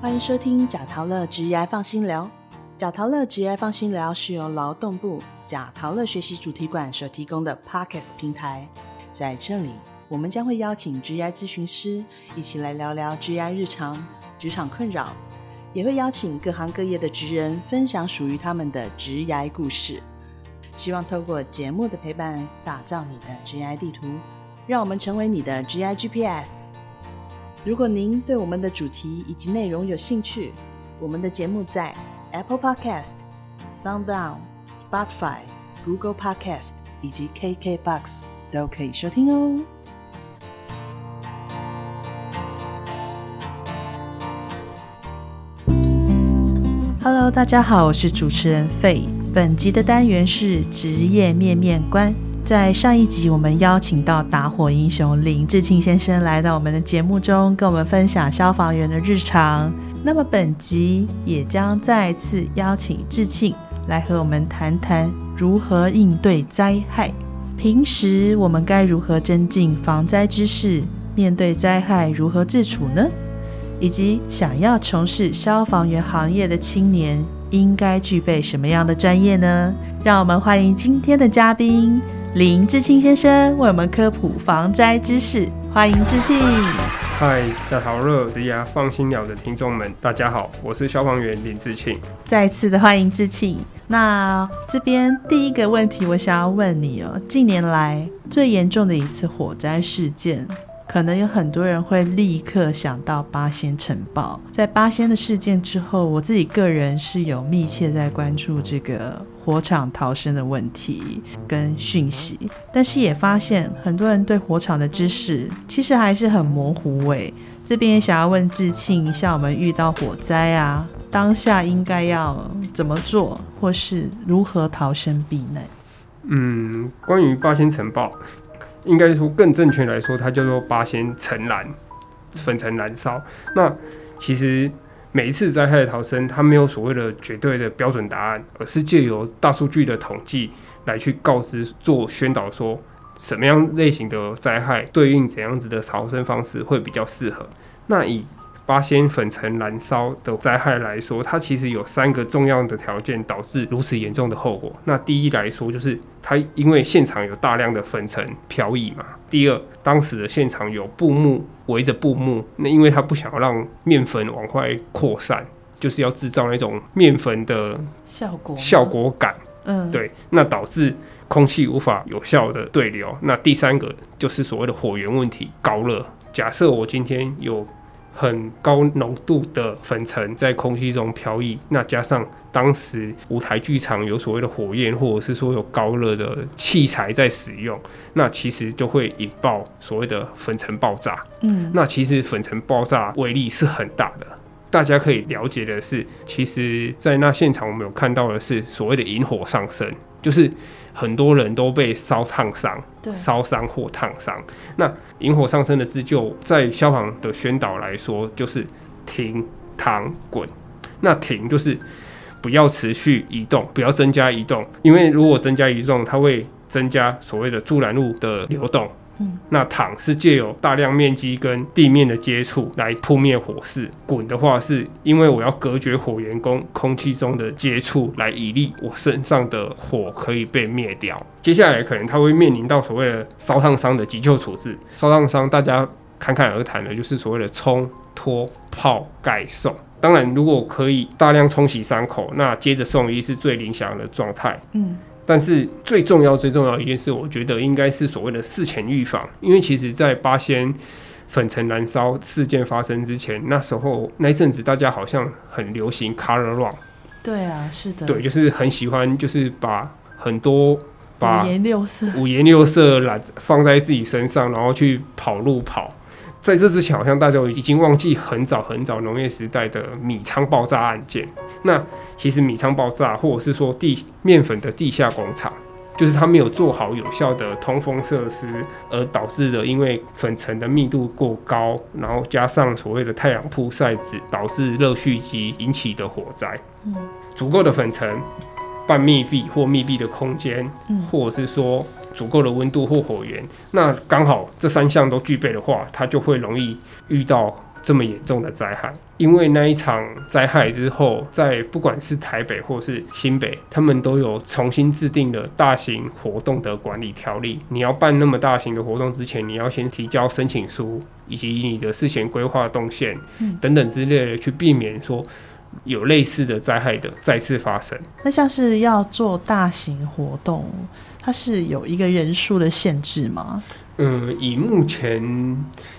欢迎收听贾陶乐职业放心聊。贾陶乐职业放心聊是由劳动部贾陶乐学习主题馆所提供的 Podcast 平台。在这里，我们将会邀请职业咨询师一起来聊聊职业日常、职场困扰，也会邀请各行各业的职人分享属于他们的职业故事。希望透过节目的陪伴，打造你的职业地图，让我们成为你的职业 GPS。如果您对我们的主题以及内容有兴趣，我们的节目在 Apple Podcast、SoundOn、Spotify、Google Podcast 以及 KKBox 都可以收听哦。Hello，大家好，我是主持人费。本集的单元是职业面面观。在上一集，我们邀请到打火英雄林志庆先生来到我们的节目中，跟我们分享消防员的日常。那么本集也将再次邀请志庆来和我们谈谈如何应对灾害。平时我们该如何增进防灾知识？面对灾害如何自处呢？以及想要从事消防员行业的青年应该具备什么样的专业呢？让我们欢迎今天的嘉宾。林志庆先生为我们科普防灾知识，欢迎志庆。嗨，在好热的呀，放心鸟的听众们，大家好，我是消防员林志庆。再次的欢迎志庆。那这边第一个问题，我想要问你哦，近年来最严重的一次火灾事件，可能有很多人会立刻想到八仙城堡。在八仙的事件之后，我自己个人是有密切在关注这个。火场逃生的问题跟讯息，但是也发现很多人对火场的知识其实还是很模糊。诶，这边也想要问志庆，像我们遇到火灾啊，当下应该要怎么做，或是如何逃生避难？嗯，关于八仙城堡，应该说更正确来说，它叫做八仙城燃，粉尘燃烧。那其实。每一次灾害的逃生，它没有所谓的绝对的标准答案，而是借由大数据的统计来去告知、做宣导，说什么样类型的灾害对应怎样子的逃生方式会比较适合。那以八仙粉尘燃烧的灾害来说，它其实有三个重要的条件导致如此严重的后果。那第一来说，就是它因为现场有大量的粉尘漂移嘛。第二，当时的现场有布幕围着布幕，那因为它不想要让面粉往外扩散，就是要制造那种面粉的效果效果感。嗯，对，那导致空气无法有效的对流。那第三个就是所谓的火源问题，高热。假设我今天有很高浓度的粉尘在空气中飘逸，那加上当时舞台剧场有所谓的火焰，或者是说有高热的器材在使用，那其实就会引爆所谓的粉尘爆炸。嗯，那其实粉尘爆炸威力是很大的。大家可以了解的是，其实在那现场我们有看到的是所谓的引火上升，就是。很多人都被烧烫伤，烧伤或烫伤。那引火上身的自救，在消防的宣导来说，就是停、躺、滚。那停就是不要持续移动，不要增加移动，因为如果增加移动，它会增加所谓的助燃物的流动。那躺是借有大量面积跟地面的接触来扑灭火势，滚的话是因为我要隔绝火源跟空气中的接触，来以利我身上的火可以被灭掉。接下来可能他会面临到所谓的烧烫伤的急救处置，烧烫伤大家侃侃而谈的就是所谓的冲、脱、泡、盖、送。当然，如果可以大量冲洗伤口，那接着送医是最理想的状态。嗯。但是最重要、最重要一件事，我觉得应该是所谓的事前预防。因为其实，在八仙粉尘燃烧事件发生之前，那时候那一阵子，大家好像很流行 color run。对啊，是的。对，就是很喜欢，就是把很多把五颜六色、五颜六色染放在自己身上，然后去跑路跑。在这之前，好像大家已经忘记很早很早农业时代的米仓爆炸案件。那其实米仓爆炸，或者是说地面粉的地下工厂，就是它没有做好有效的通风设施，而导致的因为粉尘的密度过高，然后加上所谓的太阳曝晒子，导致热蓄积引起的火灾。嗯，足够的粉尘、半密闭或密闭的空间，或者是说。足够的温度或火源，那刚好这三项都具备的话，它就会容易遇到这么严重的灾害。因为那一场灾害之后，在不管是台北或是新北，他们都有重新制定的大型活动的管理条例。你要办那么大型的活动之前，你要先提交申请书，以及你的事前规划动线等等之类的，去避免说有类似的灾害的再次发生。那像是要做大型活动，它是有一个人数的限制吗？嗯，以目前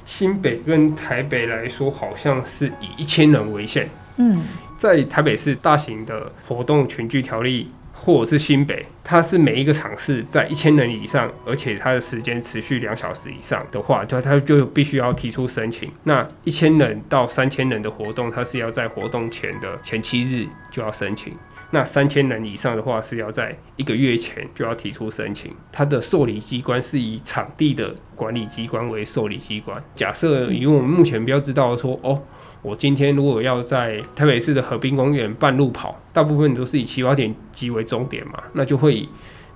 新北跟台北来说，好像是以一千人为限。嗯，在台北市大型的活动群聚条例，或者是新北，它是每一个场次在一千人以上，而且它的时间持续两小时以上的话，就它就必须要提出申请。那一千人到三千人的活动，它是要在活动前的前七日就要申请。那三千人以上的话，是要在一个月前就要提出申请。它的受理机关是以场地的管理机关为受理机关。假设以我们目前比较知道说，哦，我今天如果要在台北市的河滨公园半路跑，大部分都是以起跑点即为终点嘛，那就会以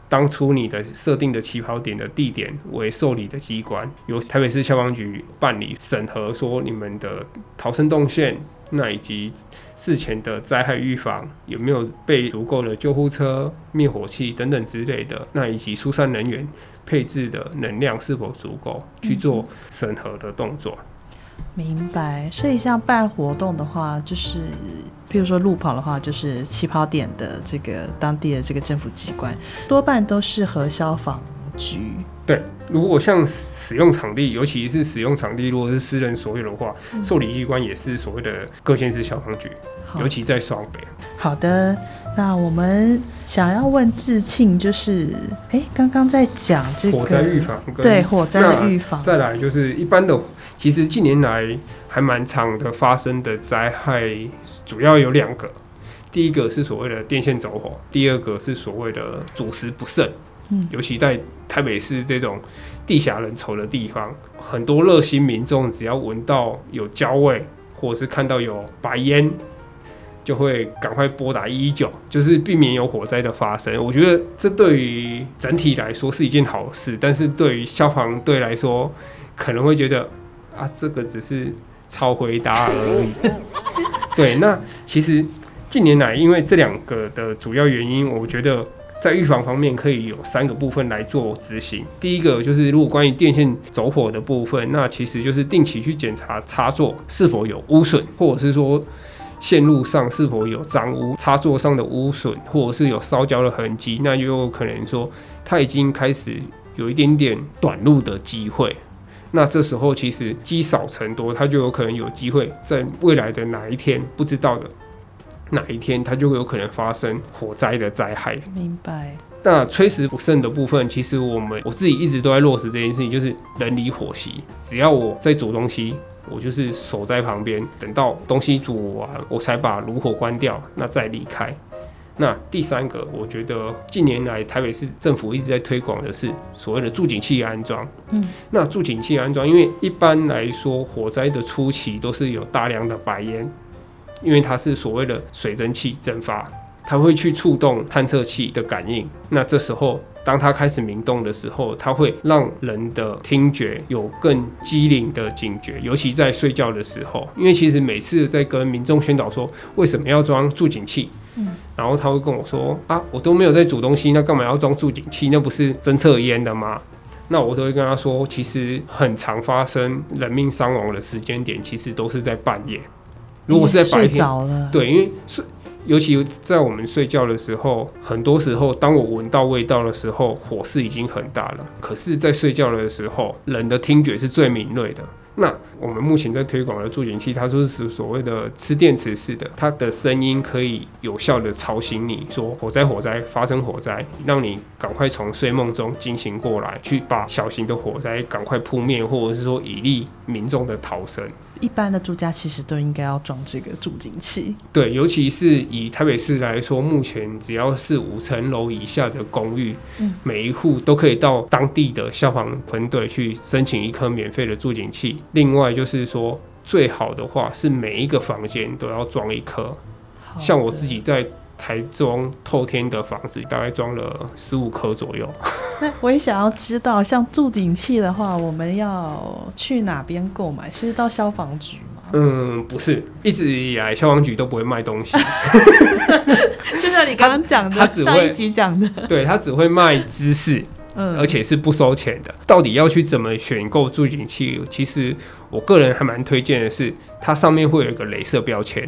当初你的设定的起跑点的地点为受理的机关，由台北市消防局办理审核，说你们的逃生动线。那以及事前的灾害预防有没有备足够的救护车、灭火器等等之类的？那以及疏散人员配置的能量是否足够去做审核的动作？明白。所以像办活动的话，就是譬如说路跑的话，就是起跑点的这个当地的这个政府机关多半都是和消防局。对，如果像使用场地，尤其是使用场地，如果是私人所有的话，受理机关也是所谓的各县市消防局，尤其在双北。好的，那我们想要问志庆，就是，哎，刚刚在讲这个火灾预防，对火灾的预防，再来就是一般的，其实近年来还蛮长的发生的灾害，主要有两个，第一个是所谓的电线走火，第二个是所谓的主食不慎。尤其在台北市这种地狭人稠的地方，很多热心民众只要闻到有焦味，或者是看到有白烟，就会赶快拨打一一九，就是避免有火灾的发生。我觉得这对于整体来说是一件好事，但是对于消防队来说，可能会觉得啊，这个只是超回答而已。对，那其实近年来因为这两个的主要原因，我觉得。在预防方面，可以有三个部分来做执行。第一个就是，如果关于电线走火的部分，那其实就是定期去检查插座是否有污损，或者是说线路上是否有脏污，插座上的污损，或者是有烧焦的痕迹，那就有可能说它已经开始有一点点短路的机会。那这时候其实积少成多，它就有可能有机会在未来的哪一天不知道的。哪一天它就会有可能发生火灾的灾害？明白。那炊食不慎的部分，其实我们我自己一直都在落实这件事情，就是人离火熄。只要我在煮东西，我就是守在旁边，等到东西煮完，我才把炉火关掉，那再离开。那第三个，我觉得近年来台北市政府一直在推广的是所谓的助警器安装。嗯，那助警器安装，因为一般来说火灾的初期都是有大量的白烟。因为它是所谓的水蒸气蒸发，它会去触动探测器的感应。那这时候，当它开始鸣动的时候，它会让人的听觉有更机灵的警觉，尤其在睡觉的时候。因为其实每次在跟民众宣导说为什么要装助警器，嗯，然后他会跟我说啊，我都没有在煮东西，那干嘛要装助警器？那不是侦测烟的吗？那我都会跟他说，其实很常发生人命伤亡的时间点，其实都是在半夜。如果是在白天，对，因为睡，尤其在我们睡觉的时候，很多时候，当我闻到味道的时候，火势已经很大了。可是，在睡觉的时候，人的听觉是最敏锐的。那我们目前在推广的助警器，它说是所谓的吃电池式的，它的声音可以有效的吵醒你，说火灾火灾发生火灾，让你赶快从睡梦中惊醒过来，去把小型的火灾赶快扑灭，或者是说以利民众的逃生。一般的住家其实都应该要装这个助警器。对，尤其是以台北市来说，目前只要是五层楼以下的公寓，嗯，每一户都可以到当地的消防分队去申请一颗免费的助警器。另外就是说，最好的话是每一个房间都要装一颗。像我自己在。台中透天的房子大概装了十五颗左右。那我也想要知道，像助警器的话，我们要去哪边购买？是到消防局吗？嗯，不是，一直以来消防局都不会卖东西，就像你刚刚讲的，他只会上一集讲的，对他只会卖知识，嗯，而且是不收钱的。到底要去怎么选购助警器？其实我个人还蛮推荐的是，它上面会有一个镭射标签，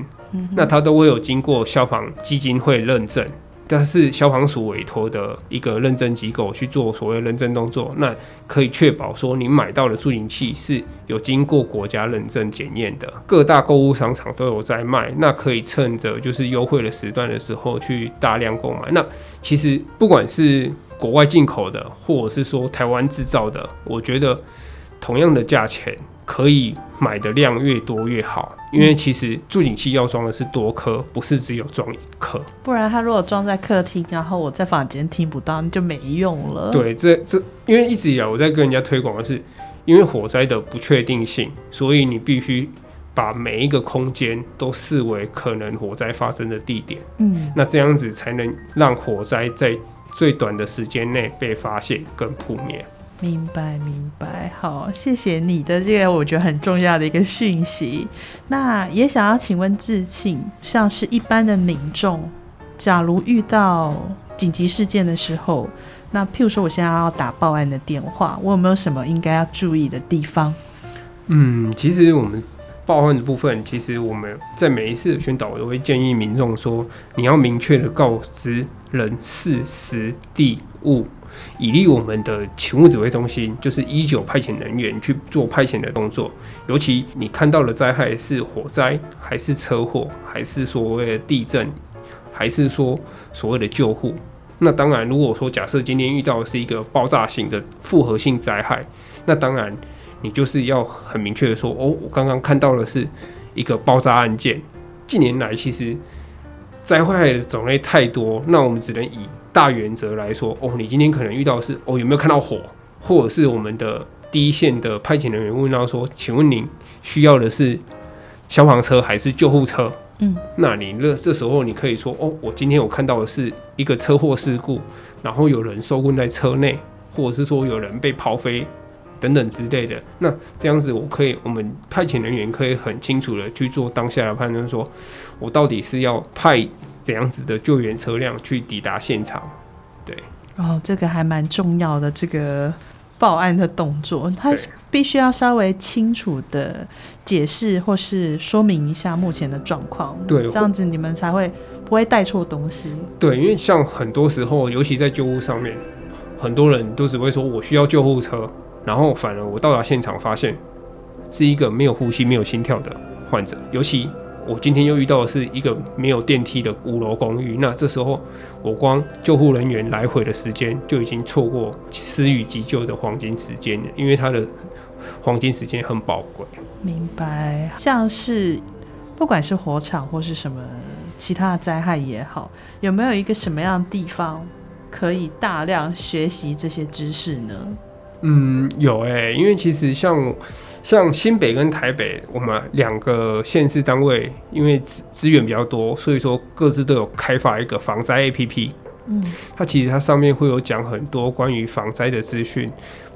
那它都会有经过消防基金会认证。但是消防署委托的一个认证机构去做所谓认证动作，那可以确保说你买到的助警器是有经过国家认证检验的。各大购物商场都有在卖，那可以趁着就是优惠的时段的时候去大量购买。那其实不管是国外进口的，或者是说台湾制造的，我觉得同样的价钱可以买的量越多越好，因为其实助警器要装的是多颗，不是只有装一颗。不然它如果装在客厅，然后我在房间听不到，那就没用了。，对，这这因为一直以来我在跟人家推广的是，因为火灾的不确定性，所以你必须把每一个空间都视为可能火灾发生的地点，嗯，那这样子才能让火灾在最短的时间内被发现跟扑灭。明白明白。好，谢谢你的这个我觉得很重要的一个讯息。那也想要请问志庆，像是一般的民众，假如遇到紧急事件的时候，那譬如说我现在要打报案的电话，我有没有什么应该要注意的地方？嗯，其实我们报案的部分，其实我们在每一次的宣导，我都会建议民众说，你要明确的告知人、事、时、地、物，以利我们的勤务指挥中心，就是一九派遣人员去做派遣的动作。尤其你看到的灾害是火灾，还是车祸，还是所谓的地震，还是说所谓的救护？那当然，如果说假设今天遇到的是一个爆炸性的复合性灾害，那当然。你就是要很明确的说，哦，我刚刚看到的是一个爆炸案件。近年来，其实灾害的种类太多，那我们只能以大原则来说，哦，你今天可能遇到的是，哦，有没有看到火，或者是我们的第一线的派遣人员问到说，请问您需要的是消防车还是救护车？嗯，那你那这时候你可以说，哦，我今天我看到的是一个车祸事故，然后有人受困在车内，或者是说有人被抛飞。等等之类的，那这样子我可以，我们派遣人员可以很清楚的去做当下的判断，说我到底是要派怎样子的救援车辆去抵达现场。对，哦，这个还蛮重要的，这个报案的动作，它必须要稍微清楚的解释或是说明一下目前的状况，对这样子你们才会不会带错东西。对，因为像很多时候，尤其在救护上面，很多人都只会说我需要救护车，然后反而我到达现场发现是一个没有呼吸、没有心跳的患者，尤其。我今天又遇到的是一个没有电梯的五楼公寓，那这时候我光救护人员来回的时间就已经错过施予急救的黄金时间了，因为它的黄金时间很宝贵。明白，像是不管是火场或是什么其他的灾害也好，有没有一个什么样的地方可以大量学习这些知识呢？嗯，有诶、因为其实像像新北跟台北，我们两个县市单位，因为资资源比较多，所以说各自都有开发一个防灾 APP。嗯，它其实它上面会有讲很多关于防灾的资讯，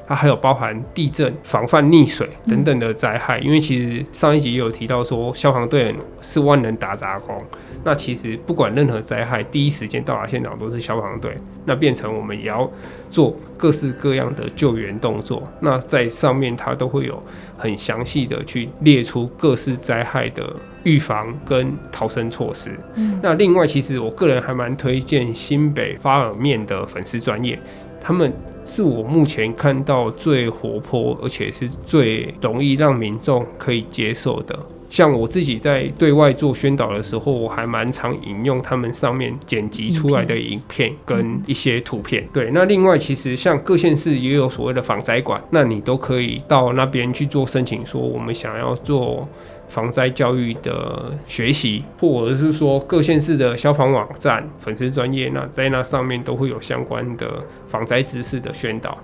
它还有包含地震、防范溺水等等的灾害。因为其实上一集也有提到说，消防队员是万能打杂工。那其实不管任何灾害，第一时间到达现场都是消防队。那变成我们也要做各式各样的救援动作。那在上面它都会有很详细的去列出各式灾害的预防跟逃生措施。嗯那另外，其实我个人还蛮推荐新北发尔面的粉丝专业，他们是我目前看到最活泼，而且是最容易让民众可以接受的。像我自己在对外做宣导的时候，我还蛮常引用他们上面剪辑出来的影片跟一些图片。对，那另外其实像各县市也有所谓的防灾馆，那你都可以到那边去做申请，说我们想要做防灾教育的学习，或者是说各县市的消防网站、粉丝专业，那在那上面都会有相关的防灾知识的宣导。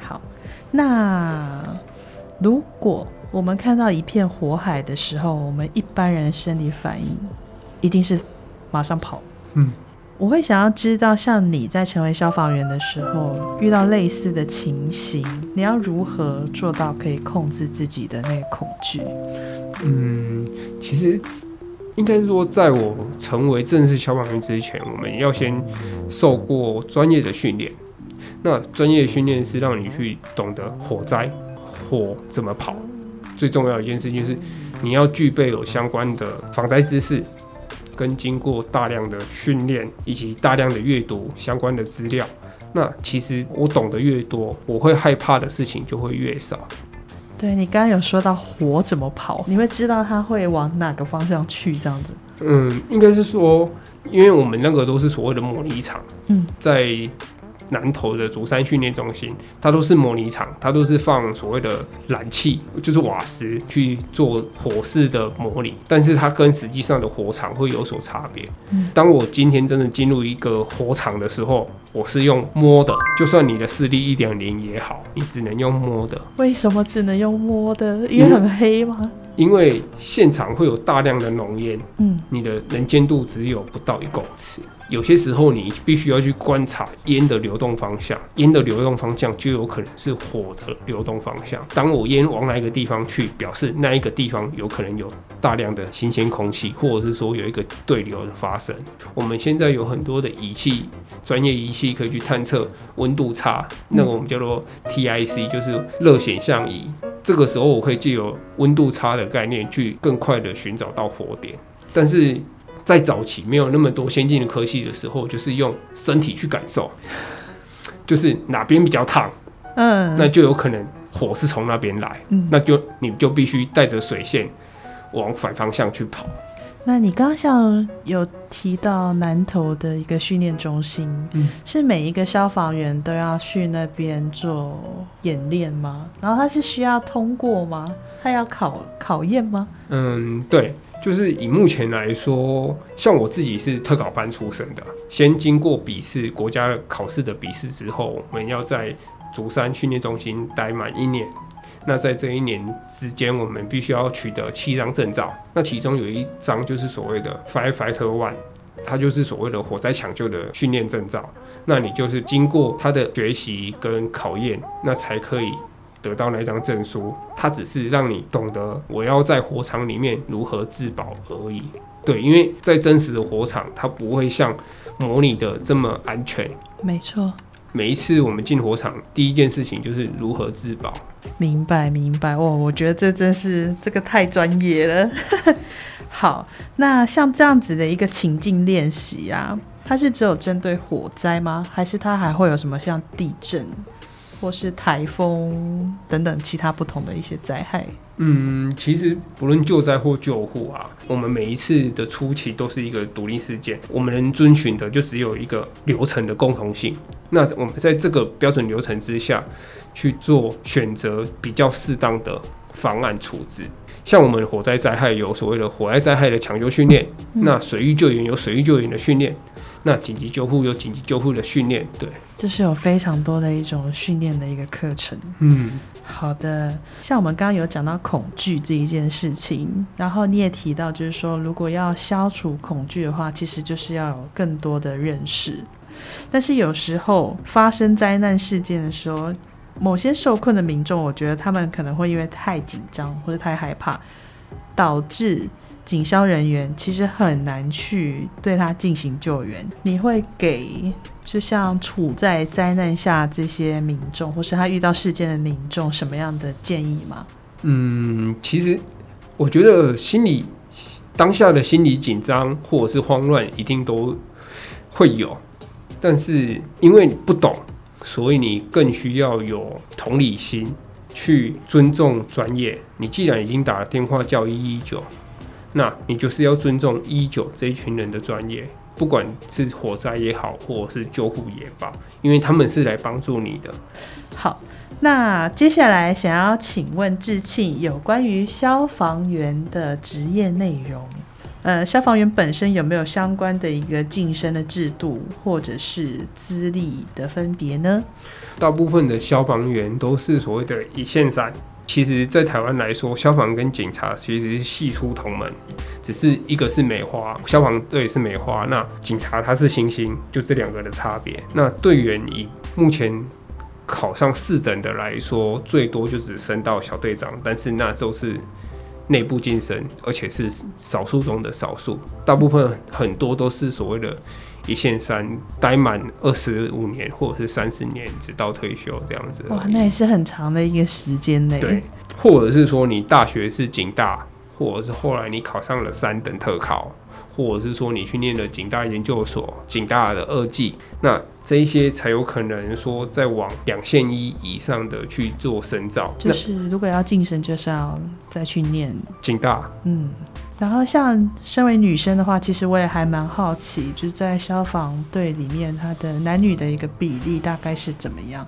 好，那如果我们看到一片火海的时候，我们一般人生理反应一定是马上跑。嗯，我会想要知道，像你在成为消防员的时候，遇到类似的情形，你要如何做到可以控制自己的那个恐惧？嗯，其实应该说，在我成为正式消防员之前，我们要先受过专业的训练。那专业训练是让你去懂得火灾火怎么跑，最重要一件事情就是你要具备有相关的防灾知识，跟经过大量的训练以及大量的阅读相关的资料。那其实我懂得越多，我会害怕的事情就会越少。对你刚刚有说到火怎么跑，你会知道它会往哪个方向去，这样子。嗯，应该是说，因为我们那个都是所谓的模拟场，嗯，在。南投的竹山训练中心，它都是模拟场，它都是放所谓的燃气，就是瓦斯去做火势的模拟，但是它跟实际上的火场会有所差别。当我今天真的进入一个火场的时候，我是用摸的，就算你的视力一点零也好，你只能用摸的。为什么只能用摸的？因为很黑吗？因为现场会有大量的浓烟，嗯，你的能见度只有不到一公尺。有些时候，你必须要去观察烟的流动方向，烟的流动方向就有可能是火的流动方向。当我烟往哪一个地方去，表示那一个地方有可能有大量的新鲜空气，或者是说有一个对流的发生。我们现在有很多的仪器，专业仪器可以去探测温度差，那我们叫做 TIC，就是热显像仪。这个时候，我可以借由温度差的概念，去更快的寻找到火点，但是。在早期没有那么多先进的科技的时候，就是用身体去感受，就是哪边比较烫，嗯，那就有可能火是从那边来，嗯，那就你就必须带着水线往反方向去跑。那你刚刚像有提到南投的一个训练中心，嗯，是每一个消防员都要去那边做演练吗？然后他是需要通过吗？他要考考验吗？嗯，对。就是以目前来说，像我自己是特考班出身的，先经过笔试，国家考试的笔试之后，我们要在竹山训练中心待满一年。那在这一年之间，我们必须要取得七张证照。那其中有一张就是所谓的 Firefighter One，它就是所谓的火灾抢救的训练证照。那你就是经过他的学习跟考验，那才可以。得到那张证书，它只是让你懂得我要在火场里面如何自保而已。对，因为在真实的火场，它不会像模拟的这么安全。没错，每一次我们进火场，第一件事情就是如何自保。明白，明白。哦，我觉得这真是这个太专业了。好，那像这样子的一个情境练习啊，它是只有针对火灾吗？还是它还会有什么像地震？或是台风等等其他不同的一些灾害。嗯，其实不论救灾或救护啊，我们每一次的初期都是一个独立事件，我们能遵循的就只有一个流程的共同性。那我们在这个标准流程之下去做选择比较适当的方案处置。像我们火灾灾害有所谓的火灾灾害的抢救训练，那水域救援有水域救援的训练。那紧急救护有紧急救护的训练，对，就是有非常多的一种训练的一个课程。嗯，好的。像我们刚刚有讲到恐惧这一件事情，然后你也提到，就是说如果要消除恐惧的话，其实就是要有更多的认识。但是有时候发生灾难事件的时候，某些受困的民众，我觉得他们可能会因为太紧张或者太害怕，导致。警消人员其实很难去对他进行救援。你会给就像处在灾难下这些民众，或是他遇到事件的民众什么样的建议吗？嗯，其实我觉得心理当下的心理紧张或者是慌乱一定都会有，但是因为你不懂，所以你更需要有同理心，去尊重专业。你既然已经打了电话叫一一九。那你就是要尊重一九这一群人的专业，不管是火灾也好，或者是救护也罢，因为他们是来帮助你的。好，那接下来想要请问志庆有关于消防员的职业内容，呃，消防员本身有没有相关的一个晋升的制度，或者是资历的分别呢？大部分的消防员都是所谓的一线三。其实，在台湾来说，消防跟警察其实是系出同门，只是一个是梅花，消防队是梅花，那警察他是星星，就这两个的差别。那队员以目前考上四等的来说，最多就只升到小队长，但是那都是内部晋升，而且是少数中的少数，大部分很多都是所谓的一线三，待满二十五年或者是三十年，直到退休这样子。哇，那也是很长的一个时间呢。对，或者是说你大学是警大，或者是后来你考上了三等特考。或者是说你去念了警大研究所、警大的二技，那这一些才有可能说再往两线一以上的去做深造。就是如果要晋升，就是要再去念警大。嗯，然后像身为女生的话，其实我也还蛮好奇，就是在消防队里面，它的男女的一个比例大概是怎么样？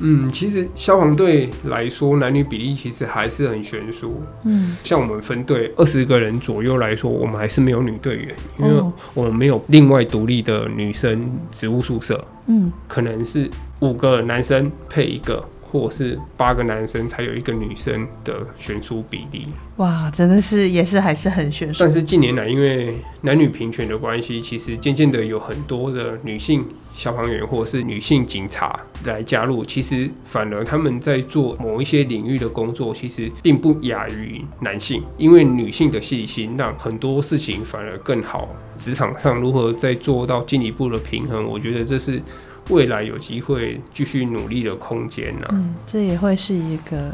嗯，其实消防队来说，男女比例其实还是很悬殊。嗯，像我们分队二十个人左右来说，我们还是没有女队员，因为我们没有另外独立的女生职务宿舍。嗯，可能是五个男生配一个。或是八个男生才有一个女生的悬殊比例，哇，真的是也是还是很悬殊。但是近年来因为男女平权的关系，其实渐渐的有很多的女性消防员或者是女性警察来加入，其实反而他们在做某一些领域的工作，其实并不亚于男性，因为女性的细心让很多事情反而更好。职场上如何再做到进一步的平衡，我觉得这是。未来有机会继续努力的空间呢？嗯，这也会是一个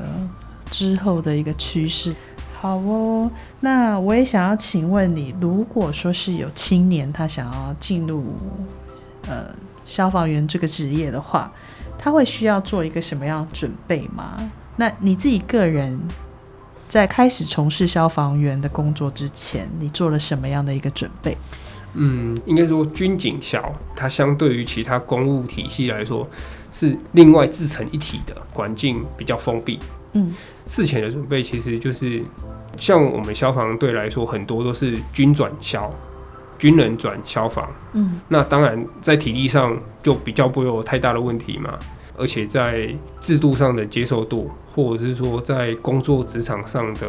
之后的一个趋势。好哦，那我也想要请问你，如果说是有青年他想要进入呃消防员这个职业的话，他会需要做一个什么样准备吗？那你自己个人在开始从事消防员的工作之前，你做了什么样的一个准备？嗯，应该说军警校，它相对于其他公务体系来说，是另外自成一体的环境，比较封闭。嗯，事前的准备其实就是像我们消防队来说，很多都是军转消，军人转消防。嗯，那当然在体力上就比较不会有太大的问题嘛，而且在制度上的接受度，或者是说在工作职场上的。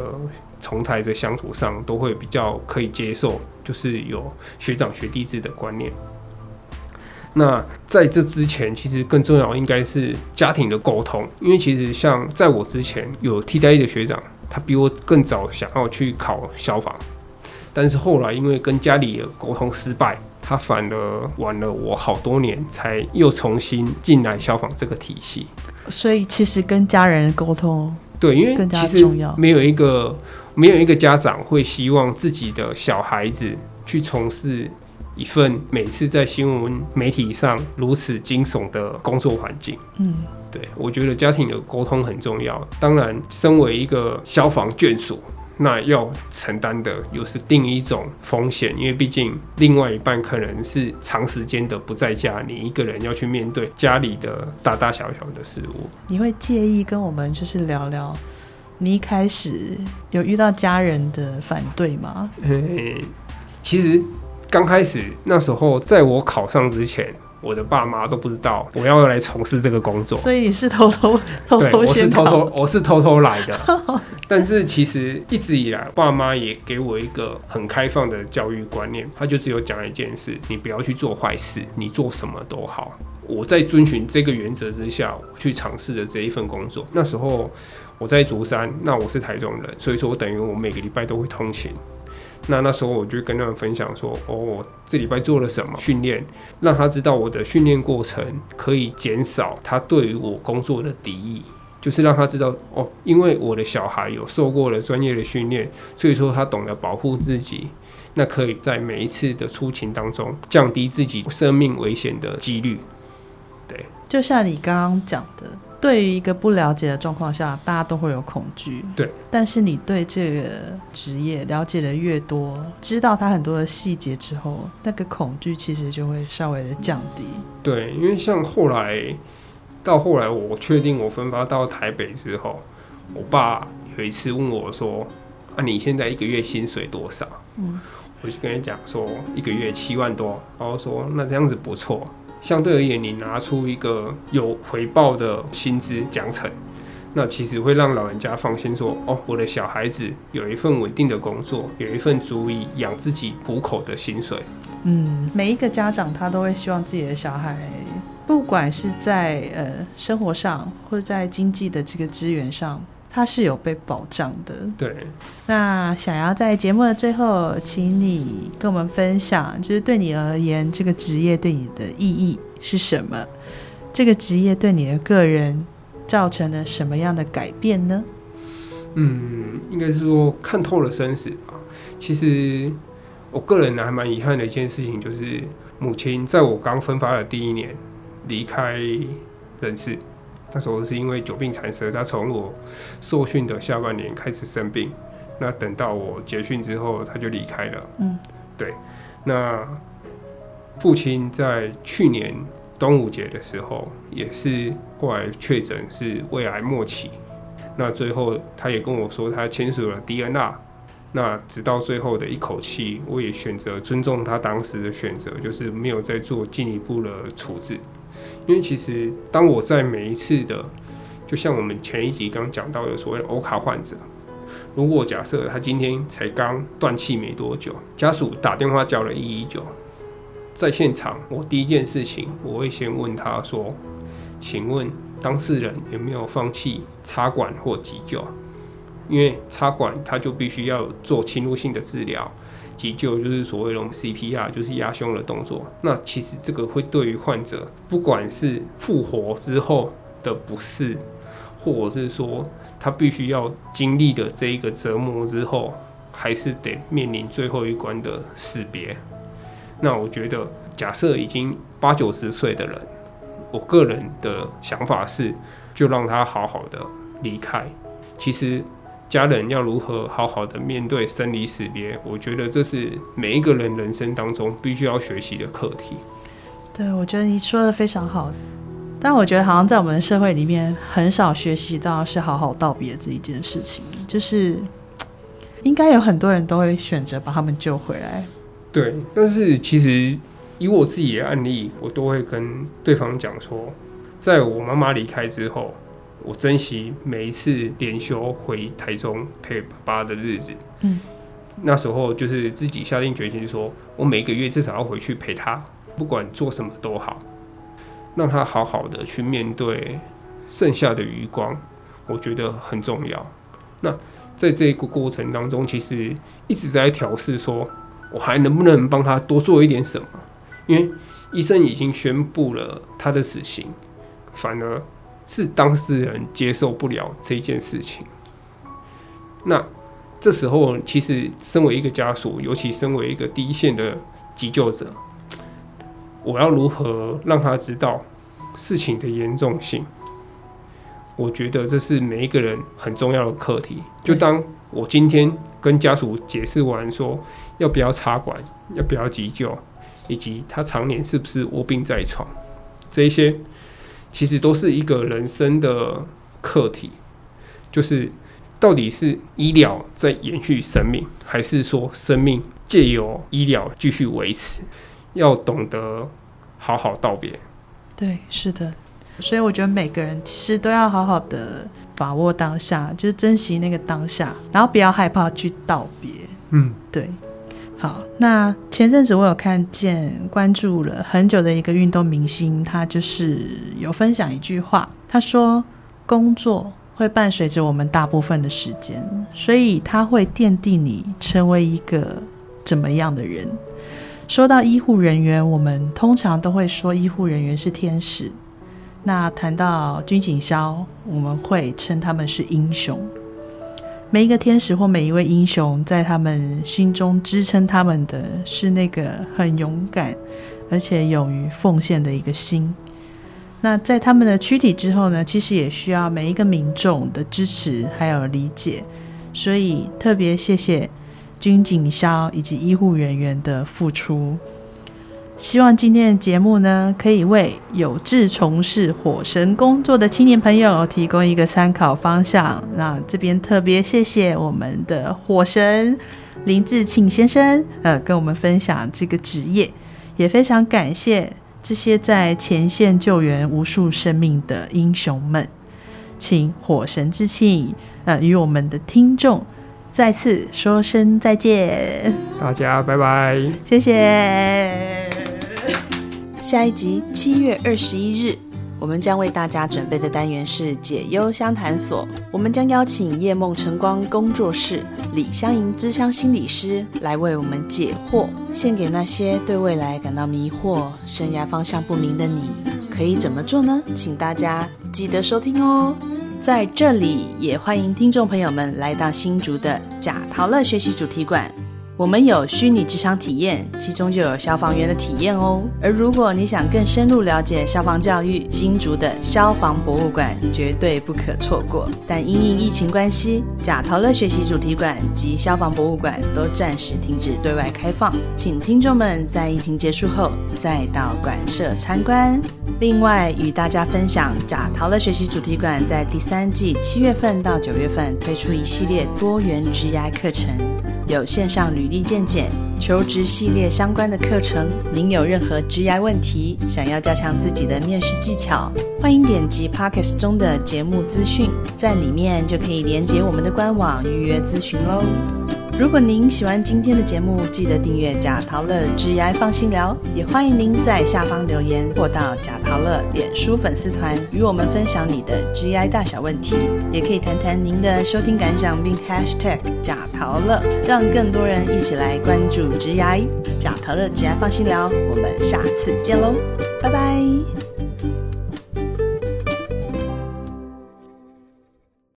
从台的相处上都会比较可以接受，就是有学长学弟制的观念。那在这之前，其实更重要应该是家庭的沟通，因为其实像在我之前有替代役的学长，他比我更早想要去考消防，但是后来因为跟家里的沟通失败，他反而晚了我好多年才又重新进来消防这个体系。所以其实跟家人沟通，对，因为其实没有一个。没有一个家长会希望自己的小孩子去从事一份每次在新闻媒体上如此惊悚的工作环境。嗯，对，我觉得家庭的沟通很重要。当然，身为一个消防眷属，那要承担的又是另一种风险，因为毕竟另外一半可能是长时间的不在家，你一个人要去面对家里的大大小小的事物。你会介意跟我们就是聊聊？你一开始有遇到家人的反对吗？嘿，其实刚开始那时候，在我考上之前，我的爸妈都不知道我要来从事这个工作。所以你是偷偷偷偷我是偷偷我是偷偷来的。但是其实一直以来，爸妈也给我一个很开放的教育观念，他就只有讲一件事：你不要去做坏事，你做什么都好。我在遵循这个原则之下去尝试的这一份工作，那时候。我在竹山，那我是台中人，所以说我等于我每个礼拜都会通勤。那那时候我就跟他们分享说，哦，我这礼拜做了什么训练，让他知道我的训练过程可以减少他对于我工作的敌意，就是让他知道，哦，因为我的小孩有受过了专业的训练，所以说他懂得保护自己，那可以在每一次的出勤当中降低自己生命危险的几率。对，就像你刚刚讲的。对于一个不了解的状况下，大家都会有恐惧。对，但是你对这个职业了解的越多，知道它很多的细节之后，那个恐惧其实就会稍微的降低。对，因为像后来到后来，我确定我分发到台北之后，我爸有一次问我说：“啊，你现在一个月薪水多少？”嗯，我就跟他讲说一个月七万多，然后说那这样子不错。相对而言，你拿出一个有回报的薪资奖惩，那其实会让老人家放心说：“哦，我的小孩子有一份稳定的工作，有一份足以养自己糊口的薪水。”嗯，每一个家长他都会希望自己的小孩，不管是在呃生活上或者在经济的这个资源上，它是有被保障的。对。那想要在节目的最后，请你跟我们分享，就是对你而言，这个职业对你的意义是什么？这个职业对你的个人造成了什么样的改变呢？嗯，应该是说看透了生死吧。其实我个人呢还蛮遗憾的一件事情，就是母亲在我刚分发的第一年离开人世。那时候是因为久病缠身，他从我受训的下半年开始生病，那等到我结训之后，他就离开了。嗯，对。那父亲在去年端午节的时候，也是后来确诊是胃癌末期。那最后，他也跟我说，他签署了 DNR。那直到最后的一口气，我也选择尊重他当时的选择，就是没有再做进一步的处置。因为其实，当我在每一次的，就像我们前一集刚讲到的所谓欧卡患者，如果假设他今天才刚断气没多久，家属打电话叫了一一九，在现场，我第一件事情我会先问他说：“请问。”当事人有没有放弃插管或急救？因为插管他就必须要做侵入性的治疗，急救就是所谓的 CPR，就是压胸的动作。那其实这个会对于患者，不管是复活之后的不适，或者是说他必须要经历的这一个折磨之后，还是得面临最后一关的死别。那我觉得，假设已经八九十岁的人。我个人的想法是，就让他好好的离开。其实，家人要如何好好的面对生离死别，我觉得这是每一个人人生当中必须要学习的课题。对，我觉得你说的非常好。但我觉得好像在我们的社会里面，很少学习到是好好道别这一件事情。就是应该有很多人都会选择把他们救回来。对，但是其实。以我自己的案例，我都会跟对方讲说，在我妈妈离开之后，我珍惜每一次连休回台中陪爸爸的日子。嗯，那时候就是自己下定决心说，我每个月至少要回去陪他，不管做什么都好，让他好好的去面对剩下的余光，我觉得很重要。那在这个过程当中，其实一直在调试，说我还能不能帮他多做一点什么。因为医生已经宣布了他的死刑，反而是当事人接受不了这件事情。那这时候，其实身为一个家属，尤其身为一个第一线的急救者，我要如何让他知道事情的严重性？我觉得这是每一个人很重要的课题。就当我今天跟家属解释完，说要不要插管，要不要急救。以及他常年是不是卧病在床，这一些其实都是一个人生的课题，就是到底是医疗在延续生命，还是说生命借由医疗继续维持？要懂得好好道别。对，是的，所以我觉得每个人其实都要好好的把握当下，就是珍惜那个当下，然后不要害怕去道别。嗯，对。好，那前阵子我有看见关注了很久的一个运动明星，他就是有分享一句话，他说：“工作会伴随着我们大部分的时间，所以他会奠定你成为一个怎么样的人。”说到医护人员，我们通常都会说医护人员是天使，那谈到军警消，我们会称他们是英雄。每一个天使或每一位英雄，在他们心中支撑他们的是那个很勇敢而且勇于奉献的一个心。那在他们的躯体之后呢？其实也需要每一个民众的支持还有理解。所以特别谢谢军警消以及医护人员的付出。希望今天的节目呢，可以为有志从事火神工作的青年朋友提供一个参考方向。那这边特别谢谢我们的火神林志庆先生，呃，跟我们分享这个职业，也非常感谢这些在前线救援无数生命的英雄们。请火神志庆，呃，与我们的听众再次说声再见。大家拜拜，谢谢。下一集七月二十一日，我们将为大家准备的单元是解忧相谈所。我们将邀请夜梦晨光工作室李香莹之乡心理师来为我们解惑，献给那些对未来感到迷惑、生涯方向不明的你。可以怎么做呢？请大家记得收听哦。在这里，也欢迎听众朋友们来到新竹的贾陶乐学习主题馆。我们有虚拟职场体验，其中就有消防员的体验哦。而如果你想更深入了解消防教育，新竹的消防博物馆绝对不可错过。但因应疫情关系，贾陶乐学习主题馆及消防博物馆都暂时停止对外开放，请听众们在疫情结束后再到馆舍参观。另外，与大家分享，贾陶乐学习主题馆在第三季七月份到九月份推出一系列多元职涯课程。有线上履历见检、求职系列相关的课程。您有任何职涯问题，想要加强自己的面试技巧，欢迎点击 p o c k e t 中的节目资讯，在里面就可以连接我们的官网预约咨询喽。如果您喜欢今天的节目，记得订阅贾陶乐职涯放心聊，也欢迎您在下方留言或到贾陶乐脸书粉丝团与我们分享你的职涯大小问题，也可以谈谈您的收听感想，并 Hashtag 贾陶乐，让更多人一起来关注职涯。贾陶乐职涯放心聊，我们下次见喽，拜拜。